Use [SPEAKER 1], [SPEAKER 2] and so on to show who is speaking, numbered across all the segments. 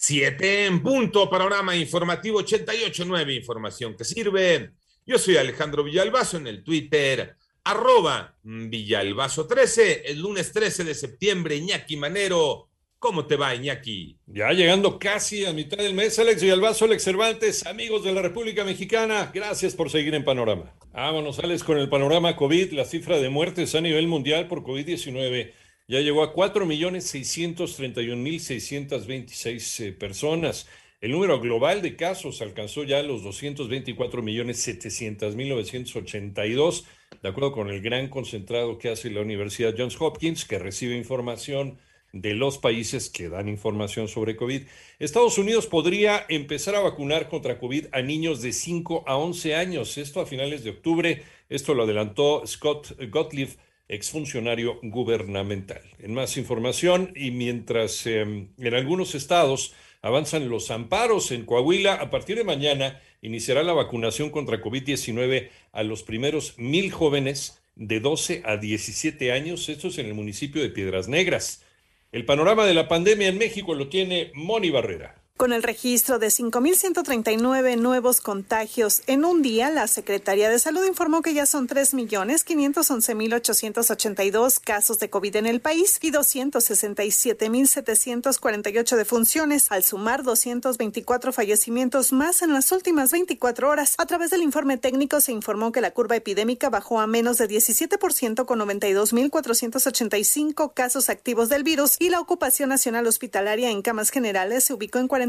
[SPEAKER 1] Siete en punto, panorama informativo 88.9, información que sirve. Yo soy Alejandro Villalbazo en el Twitter, arroba Villalbazo13, el lunes 13 de septiembre, Iñaki Manero. ¿Cómo te va, Iñaki?
[SPEAKER 2] Ya llegando casi a mitad del mes, Alex Villalbazo, Alex Cervantes, amigos de la República Mexicana, gracias por seguir en Panorama. Vámonos, Alex, con el panorama COVID, la cifra de muertes a nivel mundial por COVID-19 ya llegó a 4.631.626 eh, personas. El número global de casos alcanzó ya los 224.700.982, de acuerdo con el gran concentrado que hace la Universidad Johns Hopkins, que recibe información de los países que dan información sobre COVID. Estados Unidos podría empezar a vacunar contra COVID a niños de 5 a 11 años. Esto a finales de octubre. Esto lo adelantó Scott Gottlieb exfuncionario gubernamental. En más información, y mientras em, en algunos estados avanzan los amparos en Coahuila, a partir de mañana iniciará la vacunación contra COVID-19 a los primeros mil jóvenes de 12 a 17 años, esto es en el municipio de Piedras Negras. El panorama de la pandemia en México lo tiene Moni Barrera.
[SPEAKER 3] Con el registro de 5.139 nuevos contagios en un día, la Secretaría de Salud informó que ya son 3.511.882 casos de COVID en el país y 267.748 defunciones, al sumar 224 fallecimientos más en las últimas 24 horas. A través del informe técnico se informó que la curva epidémica bajó a menos de 17% con 92.485 casos activos del virus y la ocupación nacional hospitalaria en camas generales se ubicó en 40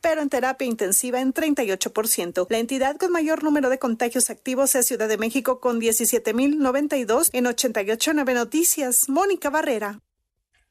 [SPEAKER 3] pero en terapia intensiva en 38%. La entidad con mayor número de contagios activos es Ciudad de México con 17.092 en 88.9 Noticias. Mónica Barrera.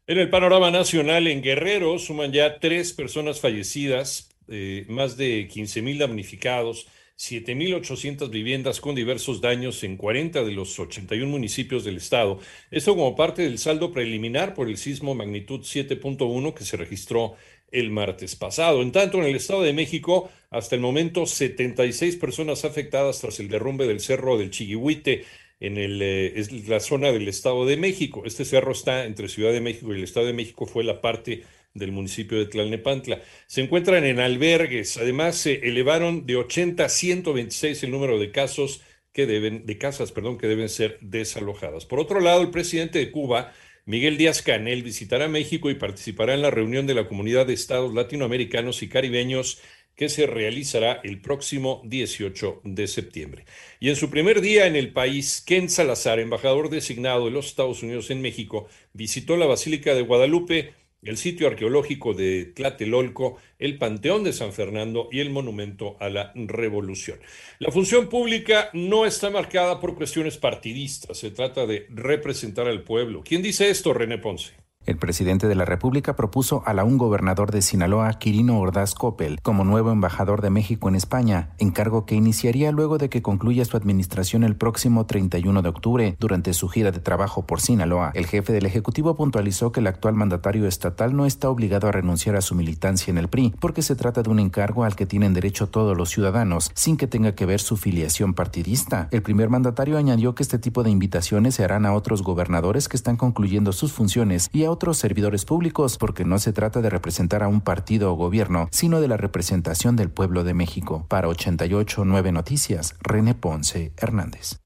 [SPEAKER 2] En el panorama nacional, en Guerrero suman ya tres personas fallecidas, eh, más de 15.000 damnificados, 7.800 viviendas con diversos daños en 40 de los 81 municipios del estado. Esto como parte del saldo preliminar por el sismo magnitud 7.1 que se registró el martes pasado. En tanto, en el Estado de México, hasta el momento, 76 personas afectadas tras el derrumbe del cerro del Chiquihuite en el, eh, la zona del Estado de México. Este cerro está entre Ciudad de México y el Estado de México, fue la parte del municipio de Tlalnepantla. Se encuentran en albergues. Además, se elevaron de 80 a 126 el número de casos que deben, de casas, perdón, que deben ser desalojadas. Por otro lado, el presidente de Cuba Miguel Díaz Canel visitará México y participará en la reunión de la Comunidad de Estados Latinoamericanos y Caribeños que se realizará el próximo 18 de septiembre. Y en su primer día en el país, Ken Salazar, embajador designado de los Estados Unidos en México, visitó la Basílica de Guadalupe, el sitio arqueológico de Tlatelolco, el Panteón de San Fernando y el Monumento a la Revolución. La función pública no está marcada por cuestiones partidistas, se trata de representar al pueblo. ¿Quién dice esto, René Ponce?
[SPEAKER 4] El presidente de la República propuso a la un gobernador de Sinaloa, Quirino Ordaz Coppel, como nuevo embajador de México en España, encargo que iniciaría luego de que concluya su administración el próximo 31 de octubre. Durante su gira de trabajo por Sinaloa, el jefe del Ejecutivo puntualizó que el actual mandatario estatal no está obligado a renunciar a su militancia en el PRI, porque se trata de un encargo al que tienen derecho todos los ciudadanos, sin que tenga que ver su filiación partidista. El primer mandatario añadió que este tipo de invitaciones se harán a otros gobernadores que están concluyendo sus funciones y a otros servidores públicos, porque no se trata de representar a un partido o gobierno, sino de la representación del pueblo de México. Para 889 Noticias, René Ponce Hernández.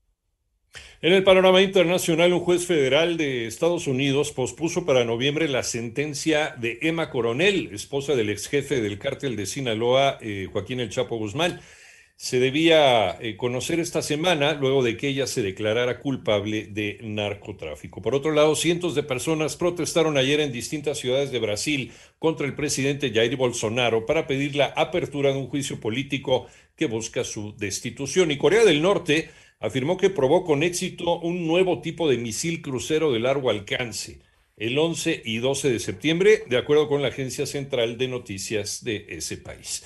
[SPEAKER 2] En el panorama internacional, un juez federal de Estados Unidos pospuso para noviembre la sentencia de Emma Coronel, esposa del ex jefe del cártel de Sinaloa, eh, Joaquín El Chapo Guzmán se debía eh, conocer esta semana luego de que ella se declarara culpable de narcotráfico. Por otro lado, cientos de personas protestaron ayer en distintas ciudades de Brasil contra el presidente Jair Bolsonaro para pedir la apertura de un juicio político que busca su destitución. Y Corea del Norte afirmó que probó con éxito un nuevo tipo de misil crucero de largo alcance el 11 y 12 de septiembre, de acuerdo con la Agencia Central de Noticias de ese país.